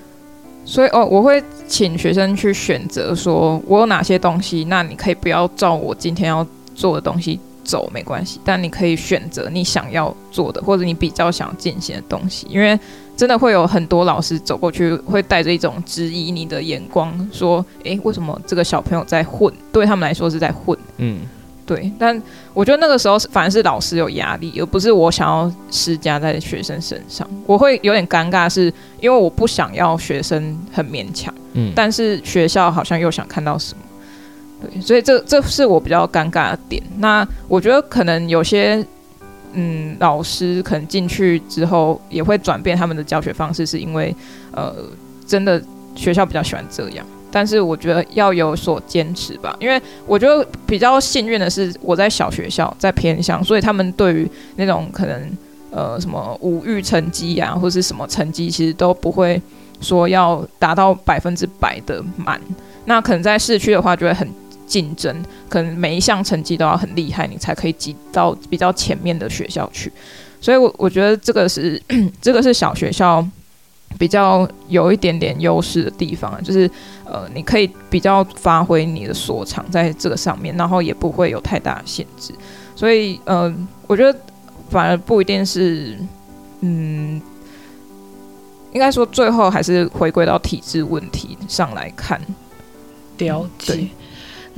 所以哦，我会请学生去选择，说我有哪些东西，那你可以不要照我今天要做的东西走没关系，但你可以选择你想要做的，或者你比较想进行的东西。因为真的会有很多老师走过去，会带着一种质疑你的眼光，说：“诶，为什么这个小朋友在混？对他们来说是在混。”嗯，对。但我觉得那个时候反而是老师有压力，而不是我想要施加在学生身上。我会有点尴尬，是因为我不想要学生很勉强，嗯，但是学校好像又想看到什么。所以这这是我比较尴尬的点。那我觉得可能有些嗯老师可能进去之后也会转变他们的教学方式，是因为呃真的学校比较喜欢这样。但是我觉得要有所坚持吧，因为我觉得比较幸运的是我在小学校在偏乡，所以他们对于那种可能呃什么五育成绩啊或是什么成绩，其实都不会说要达到百分之百的满。那可能在市区的话就会很。竞争可能每一项成绩都要很厉害，你才可以挤到比较前面的学校去。所以我，我我觉得这个是 <clears throat> 这个是小学校比较有一点点优势的地方，就是呃，你可以比较发挥你的所长在这个上面，然后也不会有太大的限制。所以，呃，我觉得反而不一定是，嗯，应该说最后还是回归到体制问题上来看。了解。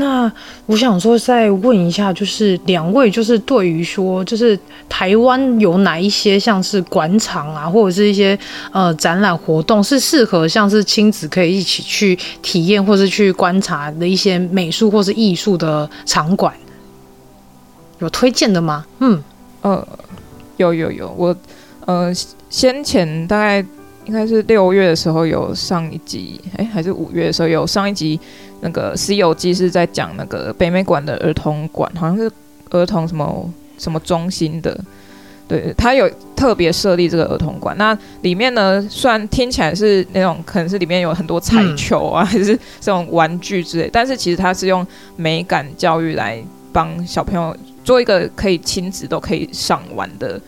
那我想说，再问一下，就是两位，就是对于说，就是台湾有哪一些像是馆场啊，或者是一些呃展览活动，是适合像是亲子可以一起去体验或是去观察的一些美术或是艺术的场馆，有推荐的吗？嗯，呃，有有有，我呃先前大概应该是六月的时候有上一集，哎，还是五月的时候有上一集。那个《西游记》是在讲那个北美馆的儿童馆，好像是儿童什么什么中心的，对，他有特别设立这个儿童馆。那里面呢，虽然听起来是那种可能是里面有很多彩球啊，嗯、还是这种玩具之类，但是其实它是用美感教育来帮小朋友做一个可以亲子都可以上玩的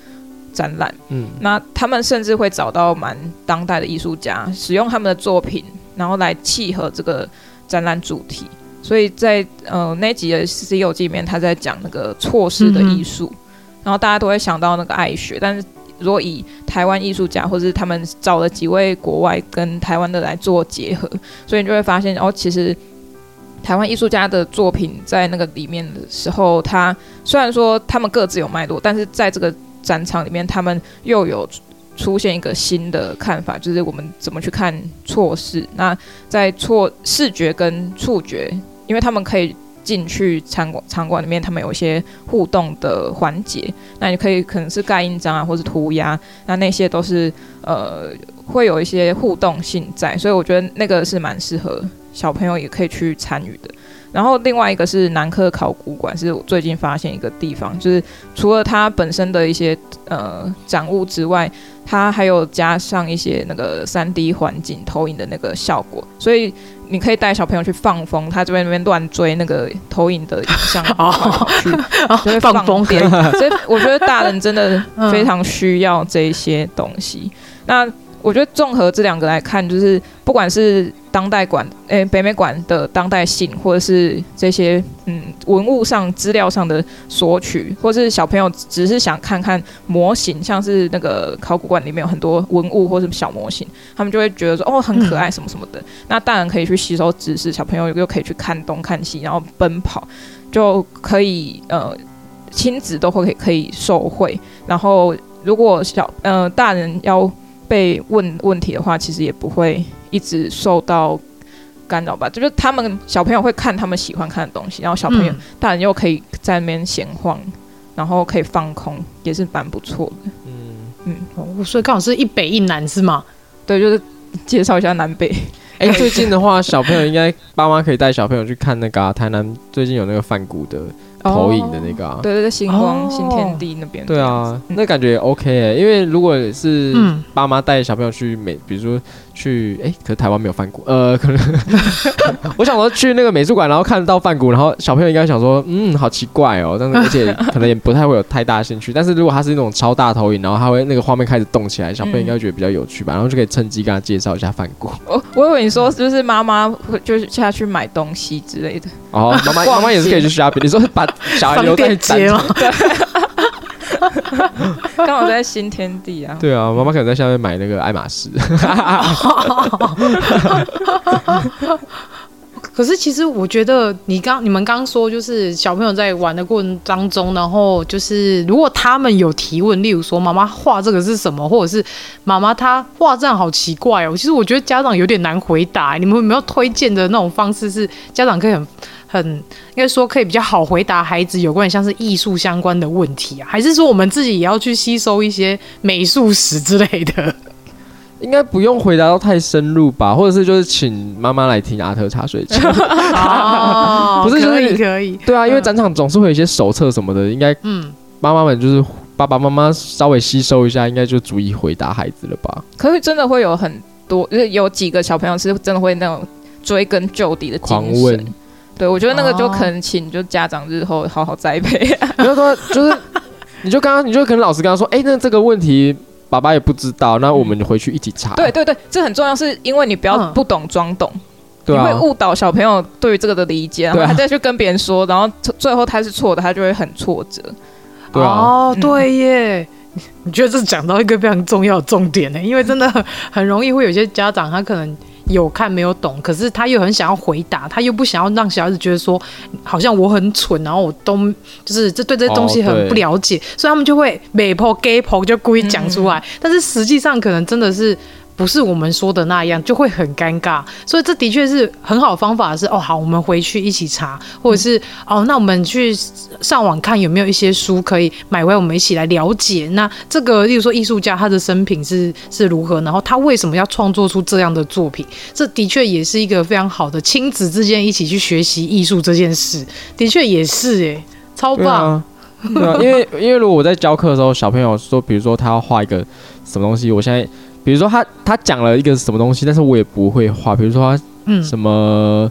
展览。嗯，那他们甚至会找到蛮当代的艺术家，使用他们的作品，然后来契合这个展览主题。所以在呃那集的《西游记》里面，他在讲那个错视的艺术。嗯然后大家都会想到那个爱学，但是如果以台湾艺术家，或者是他们找了几位国外跟台湾的来做结合，所以你就会发现哦，其实台湾艺术家的作品在那个里面的时候，他虽然说他们各自有脉络，但是在这个展场里面，他们又有出现一个新的看法，就是我们怎么去看错视。那在错视觉跟触觉，因为他们可以。进去场馆场馆里面，他们有一些互动的环节，那你可以可能是盖印章啊，或是涂鸦，那那些都是呃会有一些互动性在，所以我觉得那个是蛮适合小朋友也可以去参与的。然后另外一个是南科考古馆，是我最近发现一个地方，就是除了它本身的一些呃展物之外，它还有加上一些那个三 D 环境投影的那个效果，所以。你可以带小朋友去放风，他这边那边乱追那个投影的影像，去就会放风点。所以我觉得大人真的非常需要这些东西。那我觉得综合这两个来看，就是不管是当代馆，诶、欸，北美馆的当代性，或者是这些嗯文物上资料上的索取，或者是小朋友只是想看看模型，像是那个考古馆里面有很多文物或是小模型，他们就会觉得说哦很可爱什么什么的。嗯、那大人可以去吸收知识，小朋友又可以去看东看西，然后奔跑，就可以呃亲子都会可以可以受惠。然后如果小呃大人要。被问问题的话，其实也不会一直受到干扰吧。就是他们小朋友会看他们喜欢看的东西，然后小朋友、嗯、大人又可以在那边闲晃，然后可以放空，也是蛮不错的。嗯嗯，哦，所以刚好是一北一南是吗？对，就是介绍一下南北。哎、欸，最近的话，小朋友应该爸妈可以带小朋友去看那个、啊、台南最近有那个梵谷的。投影的那个、啊。哦，对对对，星光、哦、新天地那边，对啊，那感觉也 OK 哎、欸，因为如果是爸妈带小朋友去美，比如说。去哎、欸，可是台湾没有梵谷，呃，可能我想说去那个美术馆，然后看到梵谷，然后小朋友应该想说，嗯，好奇怪哦，但是而且可能也不太会有太大兴趣。但是如果它是那种超大投影，然后它会那个画面开始动起来，小朋友应该会觉得比较有趣吧，然后就可以趁机跟他介绍一下梵谷。我 <laughs> 我以为你说就是妈妈会就是下去买东西之类的。哦，妈妈妈妈也是可以去 shopping。你说把小孩留在街吗？<laughs> <laughs> 对。<laughs> 刚好在新天地啊！对啊，妈妈可能在下面买那个爱马仕。<laughs> 可是其实我觉得你刚你们刚说，就是小朋友在玩的过程当中，然后就是如果他们有提问，例如说妈妈画这个是什么，或者是妈妈她画这样好奇怪哦，其实我觉得家长有点难回答。你们有没有推荐的那种方式，是家长可以很很应该说可以比较好回答孩子有关像是艺术相关的问题啊？还是说我们自己也要去吸收一些美术史之类的？应该不用回答到太深入吧，或者是就是请妈妈来听阿特茶水间。<laughs> 哦，不是，可以可以。对啊，因为展场总是会有一些手册什么的，应该嗯，妈妈们就是爸爸妈妈稍微吸收一下，应该就足以回答孩子了吧？可是真的会有很多，就是有几个小朋友是真的会那种追根究底的狂问。对，我觉得那个就可能请就家长日后好好栽培。比 <laughs> 如说，就是你就刚刚你就可能老师刚刚说，哎，那这个问题。爸爸也不知道，那我们回去一起查。对对对，这很重要，是因为你不要不懂装懂，嗯、你会误导小朋友对于这个的理解，然后他再去跟别人说，然后最后他是错的，他就会很挫折。对啊，哦，对耶，你觉得这讲到一个非常重要的重点呢？因为真的很很容易会有些家长他可能。有看没有懂，可是他又很想要回答，他又不想要让小孩子觉得说好像我很蠢，然后我都就是这对这些东西很不了解，哦、所以他们就会美婆 gay 婆就故意讲出来，嗯、但是实际上可能真的是。不是我们说的那样，就会很尴尬。所以这的确是很好的方法是。哦，好，我们回去一起查，或者是、哦，那我们去上网看有没有一些书可以买回来，我们一起来了解。那这个，例如说艺术家他的生平是是如何，然后他为什么要创作出这样的作品？这的确也是一个非常好的亲子之间一起去学习艺术这件事。的确也是，哎，超棒。啊，因为因为如果我在教课的时候，小朋友说，比如说他要画一个什么东西，我现在比如说他他讲了一个什么东西，但是我也不会画，比如说他嗯什么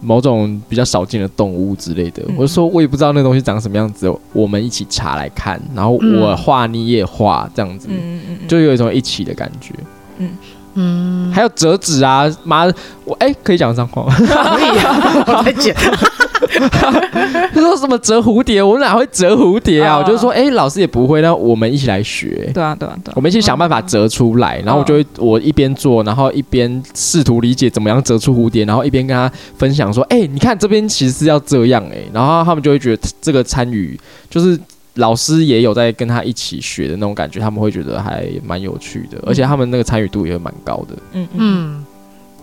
某种比较少见的动物之类的，嗯、我就说我也不知道那个东西长什么样子，我们一起查来看，然后我画你也画，这样子，嗯嗯就有一种一起的感觉，嗯。嗯，还有折纸啊，妈，我哎、欸，可以讲脏话吗？可以啊，我在剪。<laughs> <laughs> 他说什么折蝴蝶，我们哪会折蝴蝶啊？啊我就说，哎、欸，老师也不会，那我们一起来学。对啊，对啊，对啊，我们一起想办法折出来。然后我就会，我一边做，然后一边试图理解怎么样折出蝴蝶，然后一边跟他分享说，哎、欸，你看这边其实是要这样哎、欸。然后他们就会觉得这个参与就是。老师也有在跟他一起学的那种感觉，他们会觉得还蛮有趣的，而且他们那个参与度也蛮高的。嗯嗯，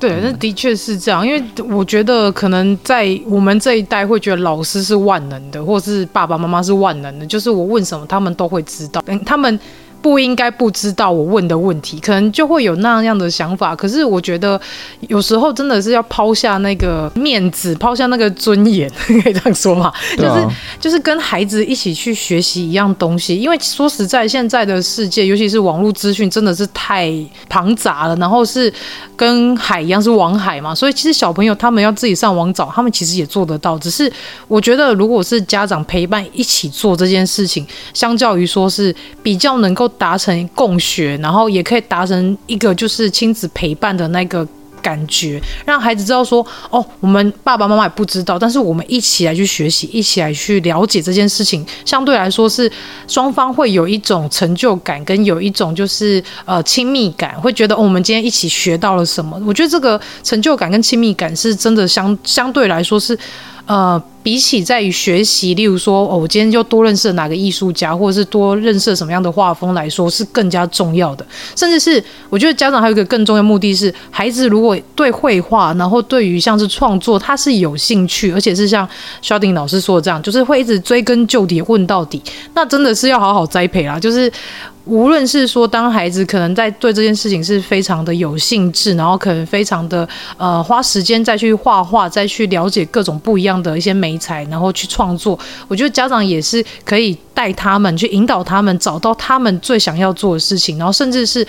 对，那的确是这样，因为我觉得可能在我们这一代会觉得老师是万能的，或是爸爸妈妈是万能的，就是我问什么他们都会知道，他们。不应该不知道我问的问题，可能就会有那样的想法。可是我觉得有时候真的是要抛下那个面子，抛下那个尊严，<laughs> 可以这样说吗？就是就是跟孩子一起去学习一样东西。因为说实在，现在的世界，尤其是网络资讯，真的是太庞杂了。然后是跟海一样是网海嘛，所以其实小朋友他们要自己上网找，他们其实也做得到。只是我觉得，如果是家长陪伴一起做这件事情，相较于说是比较能够。达成共学，然后也可以达成一个就是亲子陪伴的那个感觉，让孩子知道说，哦，我们爸爸妈妈也不知道，但是我们一起来去学习，一起来去了解这件事情，相对来说是双方会有一种成就感，跟有一种就是呃亲密感，会觉得，哦，我们今天一起学到了什么？我觉得这个成就感跟亲密感是真的相相对来说是。呃，比起在于学习，例如说，哦，我今天就多认识哪个艺术家，或者是多认识什么样的画风来说，是更加重要的。甚至是，我觉得家长还有一个更重要的目的是，孩子如果对绘画，然后对于像是创作，他是有兴趣，而且是像肖鼎老师说的这样，就是会一直追根究底问到底，那真的是要好好栽培啦，就是。无论是说，当孩子可能在对这件事情是非常的有兴致，然后可能非常的呃花时间再去画画，再去了解各种不一样的一些媒材，然后去创作。我觉得家长也是可以带他们去引导他们找到他们最想要做的事情，然后甚至是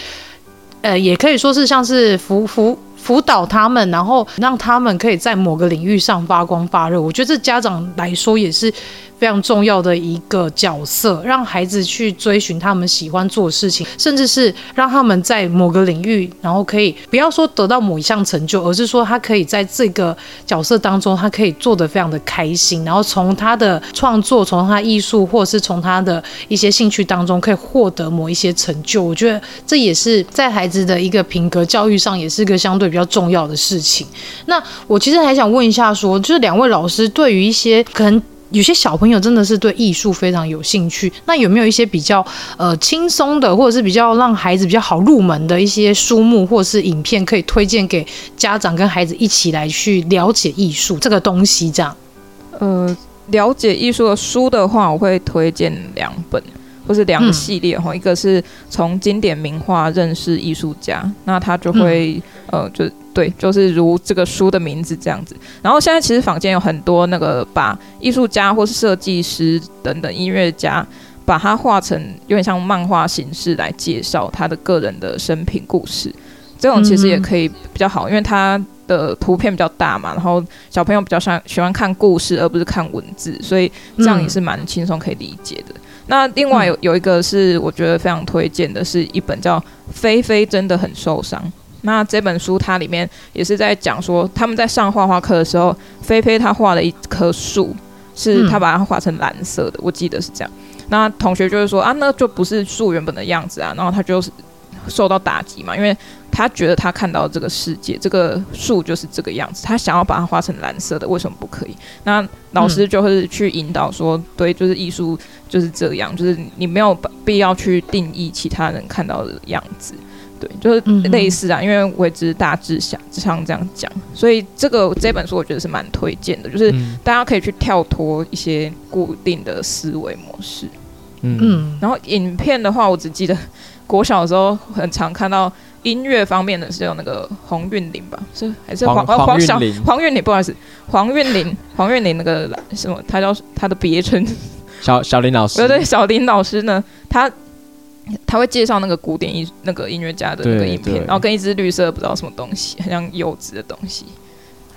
呃也可以说是像是服服辅导他们，然后让他们可以在某个领域上发光发热。我觉得这家长来说也是。非常重要的一个角色，让孩子去追寻他们喜欢做的事情，甚至是让他们在某个领域，然后可以不要说得到某一项成就，而是说他可以在这个角色当中，他可以做得非常的开心，然后从他的创作，从他艺术，或是从他的一些兴趣当中，可以获得某一些成就。我觉得这也是在孩子的一个品格教育上，也是个相对比较重要的事情。那我其实还想问一下说，就是两位老师对于一些可能。有些小朋友真的是对艺术非常有兴趣，那有没有一些比较呃轻松的，或者是比较让孩子比较好入门的一些书目或者是影片，可以推荐给家长跟孩子一起来去了解艺术这个东西？这样，呃，了解艺术的书的话，我会推荐两本或是两个系列哈，嗯、一个是从经典名画认识艺术家，那他就会、嗯、呃就。对，就是如这个书的名字这样子。然后现在其实坊间有很多那个把艺术家或是设计师等等音乐家，把它画成有点像漫画形式来介绍他的个人的生平故事。这种其实也可以比较好，因为它的图片比较大嘛，然后小朋友比较喜欢喜欢看故事而不是看文字，所以这样也是蛮轻松可以理解的。那另外有有一个是我觉得非常推荐的，是一本叫《菲菲真的很受伤》。那这本书它里面也是在讲说，他们在上画画课的时候，菲菲她画了一棵树，是她把它画成蓝色的，我记得是这样。那同学就是说啊，那就不是树原本的样子啊，然后他就是受到打击嘛，因为他觉得他看到这个世界，这个树就是这个样子，他想要把它画成蓝色的，为什么不可以？那老师就会去引导说，对，就是艺术就是这样，就是你没有必要去定义其他人看到的样子。对，就是类似啊，因为我也只是大致想像这样讲，所以这个这本书我觉得是蛮推荐的，就是大家可以去跳脱一些固定的思维模式。嗯，然后影片的话，我只记得国小的时候很常看到音乐方面的是有那个黄韵玲吧，是还是黄黄黄小黄韵玲，不好意思，黄韵玲 <laughs> 黄韵玲那个什么，他叫他的别称。小小林老师，对对，小林老师呢，他他会介绍那个古典音那个音乐家的那个影片，然后跟一只绿色不知道什么东西，很像柚子的东西。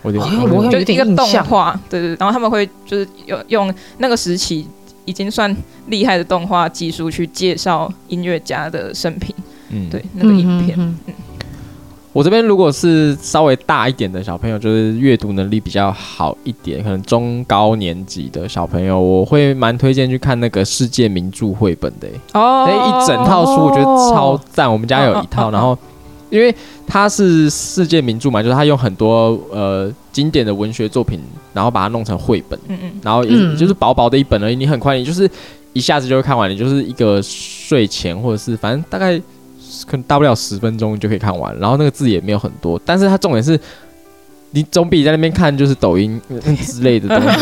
我有点，我就一个动画，对对，然后他们会就是用用那个时期已经算厉害的动画技术去介绍音乐家的生平，嗯，对，那个影片，嗯。嗯我这边如果是稍微大一点的小朋友，就是阅读能力比较好一点，可能中高年级的小朋友，我会蛮推荐去看那个世界名著绘本的。哦，那一整套书我觉得超赞，我们家有一套。<laughs> 然后，因为它是世界名著嘛，就是它用很多呃经典的文学作品，然后把它弄成绘本。嗯嗯。然后也就是薄薄的一本而已，你很快，你就是一下子就会看完，你就是一个睡前或者是反正大概。可能大不了十分钟就可以看完，然后那个字也没有很多，但是它重点是，你总比在那边看就是抖音之类的东西，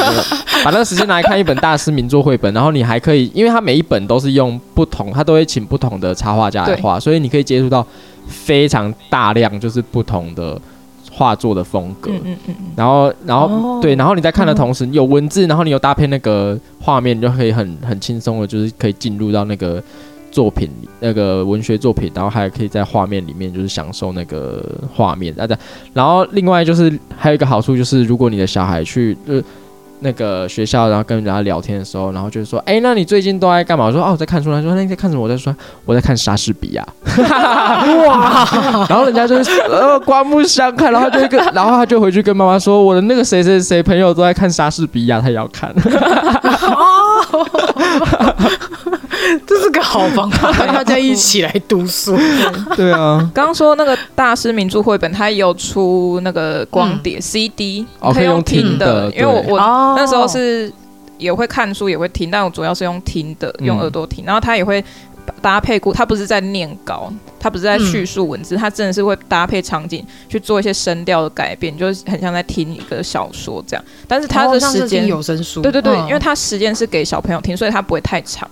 把那个时间拿来看一本大师名作绘本，然后你还可以，因为它每一本都是用不同，它都会请不同的插画家来画，所以你可以接触到非常大量就是不同的画作的风格，然后然后对，然后你在看的同时有文字，然后你有搭配那个画面，你就可以很很轻松的，就是可以进入到那个。作品那个文学作品，然后还可以在画面里面就是享受那个画面啊，然后另外就是还有一个好处就是，如果你的小孩去呃那个学校，然后跟人家聊天的时候，然后就是说，哎，那你最近都在干嘛？我说哦，我在看书。他说那你在看什么？我在说我在看莎士比亚。哇！然后人家就是呃刮目相看，然后就跟然后他就回去跟妈妈说，我的那个谁谁谁朋友都在看莎士比亚，他也要看。<laughs> <laughs> 这是个好方法，<laughs> 大家一起来读书。<laughs> 对啊，刚刚说那个大师名著绘本，它也有出那个光碟 CD，可以用听的。因为我我那时候是也会看书，也会听，但我主要是用听的，用耳朵听。然后它也会搭配过，他不是在念稿，他不是在叙述文字，他真的是会搭配场景去做一些声调的改变，就是很像在听一个小说这样。但是他的时间有声书，对对对，因为他时间是给小朋友听，所以他不会太长。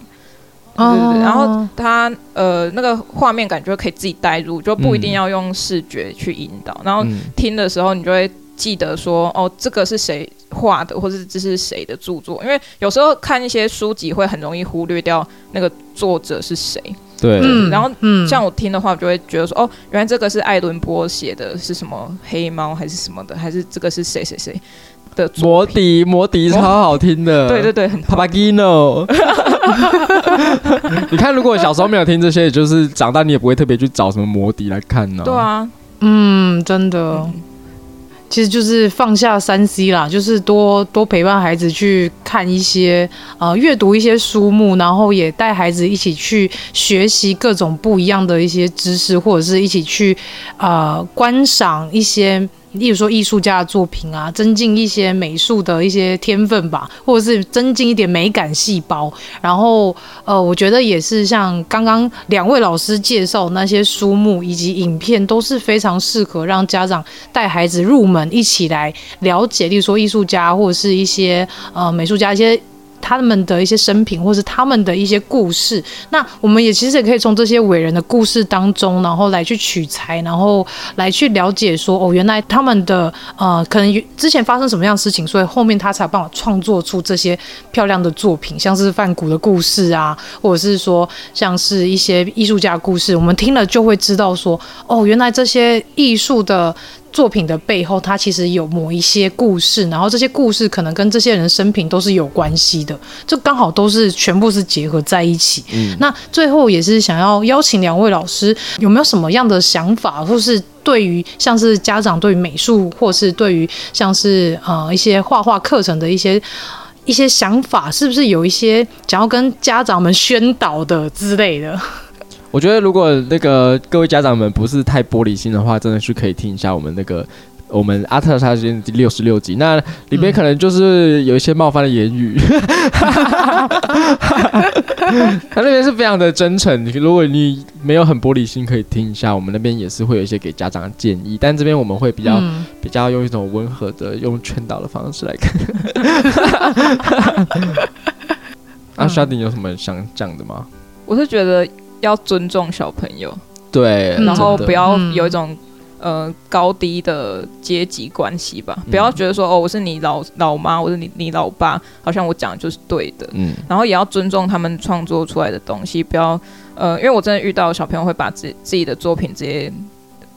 对对对，然后他呃那个画面感觉可以自己带入，就不一定要用视觉去引导。然后听的时候，你就会记得说，哦，这个是谁画的，或者这是谁的著作。因为有时候看一些书籍会很容易忽略掉那个作者是谁。对，然后像我听的话，我就会觉得说，哦，原来这个是爱伦坡写的，是什么黑猫还是什么的，还是这个是谁谁谁。的魔笛，魔笛超好听的。对对对，很 <laughs> Papagino。<laughs> 你看，如果小时候没有听这些，就是长大你也不会特别去找什么魔笛来看呢。对啊，嗯，真的，其实就是放下三 C 啦，就是多多陪伴孩子去看一些呃，阅读一些书目，然后也带孩子一起去学习各种不一样的一些知识，或者是一起去呃观赏一些。例如说艺术家的作品啊，增进一些美术的一些天分吧，或者是增进一点美感细胞。然后，呃，我觉得也是像刚刚两位老师介绍那些书目以及影片，都是非常适合让家长带孩子入门，一起来了解。例如说艺术家或者是一些呃美术家一些。他们的一些生平，或是他们的一些故事，那我们也其实也可以从这些伟人的故事当中，然后来去取材，然后来去了解说，哦，原来他们的呃，可能之前发生什么样的事情，所以后面他才有办法创作出这些漂亮的作品，像是梵谷的故事啊，或者是说像是一些艺术家的故事，我们听了就会知道说，哦，原来这些艺术的。作品的背后，它其实有某一些故事，然后这些故事可能跟这些人生平都是有关系的，就刚好都是全部是结合在一起。嗯，那最后也是想要邀请两位老师，有没有什么样的想法，或是对于像是家长对于美术，或是对于像是呃一些画画课程的一些一些想法，是不是有一些想要跟家长们宣导的之类的？我觉得，如果那个各位家长们不是太玻璃心的话，真的是可以听一下我们那个我们阿特茶间第六十六集，那里面可能就是有一些冒犯的言语，他 <laughs> 那边是非常的真诚。如果你没有很玻璃心，可以听一下，我们那边也是会有一些给家长的建议，但这边我们会比较、嗯、比较用一种温和的、用劝导的方式来看。阿沙丁有什么想讲的吗？我是觉得。要尊重小朋友，对，然后不要有一种、嗯、呃高低的阶级关系吧，嗯、不要觉得说哦我是你老老妈，我是你你老爸，好像我讲的就是对的。嗯，然后也要尊重他们创作出来的东西，不要呃，因为我真的遇到小朋友会把自自己的作品直接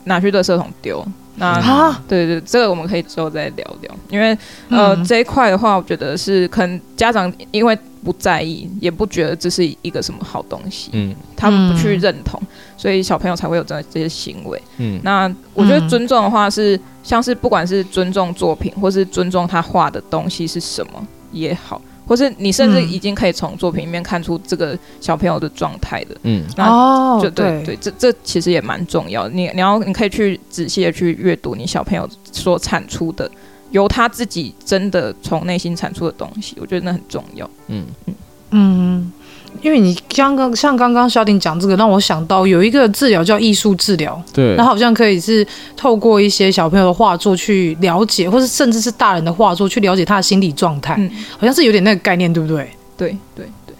拿去垃圾桶丢。那、啊、对，对对，这个我们可以之后再聊聊，因为呃、嗯、这一块的话，我觉得是可能家长因为不在意，也不觉得这是一个什么好东西，嗯，他们不去认同，所以小朋友才会有这这些行为，嗯，那我觉得尊重的话是像是不管是尊重作品，或是尊重他画的东西是什么也好。或是你甚至已经可以从作品里面看出这个小朋友的状态的，嗯，那就对对，这这其实也蛮重要的。你你要你可以去仔细的去阅读你小朋友所产出的，由他自己真的从内心产出的东西，我觉得那很重要。嗯嗯嗯。因为你刚刚像刚刚小鼎讲这个，让我想到有一个治疗叫艺术治疗，对，那好像可以是透过一些小朋友的画作去了解，或是甚至是大人的画作去了解他的心理状态，嗯，好像是有点那个概念，对不对？对对对。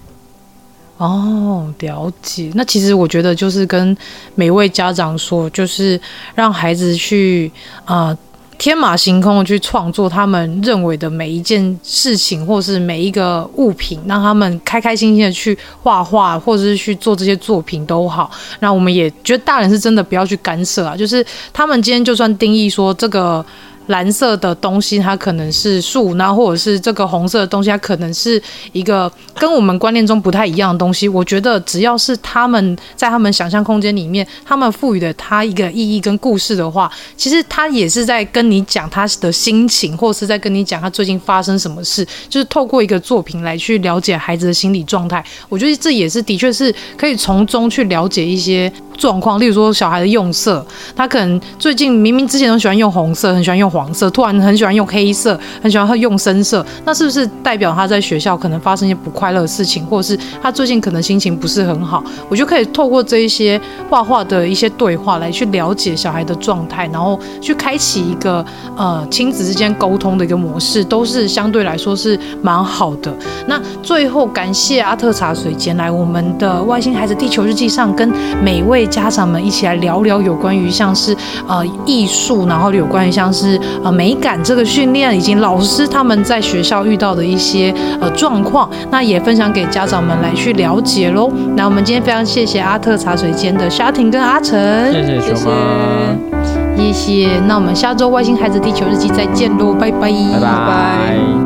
哦，了解。那其实我觉得就是跟每位家长说，就是让孩子去啊。呃天马行空的去创作他们认为的每一件事情，或是每一个物品，让他们开开心心的去画画，或者是去做这些作品都好。那我们也觉得大人是真的不要去干涉啊，就是他们今天就算定义说这个。蓝色的东西，它可能是树，然后或者是这个红色的东西，它可能是一个跟我们观念中不太一样的东西。我觉得只要是他们在他们想象空间里面，他们赋予的他一个意义跟故事的话，其实他也是在跟你讲他的心情，或是在跟你讲他最近发生什么事，就是透过一个作品来去了解孩子的心理状态。我觉得这也是的确是可以从中去了解一些状况，例如说小孩的用色，他可能最近明明之前都喜欢用红色，很喜欢用。黄色突然很喜欢用黑色，很喜欢用深色，那是不是代表他在学校可能发生一些不快乐的事情，或者是他最近可能心情不是很好？我就可以透过这一些画画的一些对话来去了解小孩的状态，然后去开启一个呃亲子之间沟通的一个模式，都是相对来说是蛮好的。那最后感谢阿特茶水间来我们的外星孩子地球日记上，跟每位家长们一起来聊聊有关于像是呃艺术，然后有关于像是。呃，美感这个训练以及老师他们在学校遇到的一些呃状况，那也分享给家长们来去了解喽。那我们今天非常谢谢阿特茶水间的沙婷跟阿成，谢谢熊妈，谢谢。那我们下周外星孩子地球日记再见喽，拜拜，拜拜。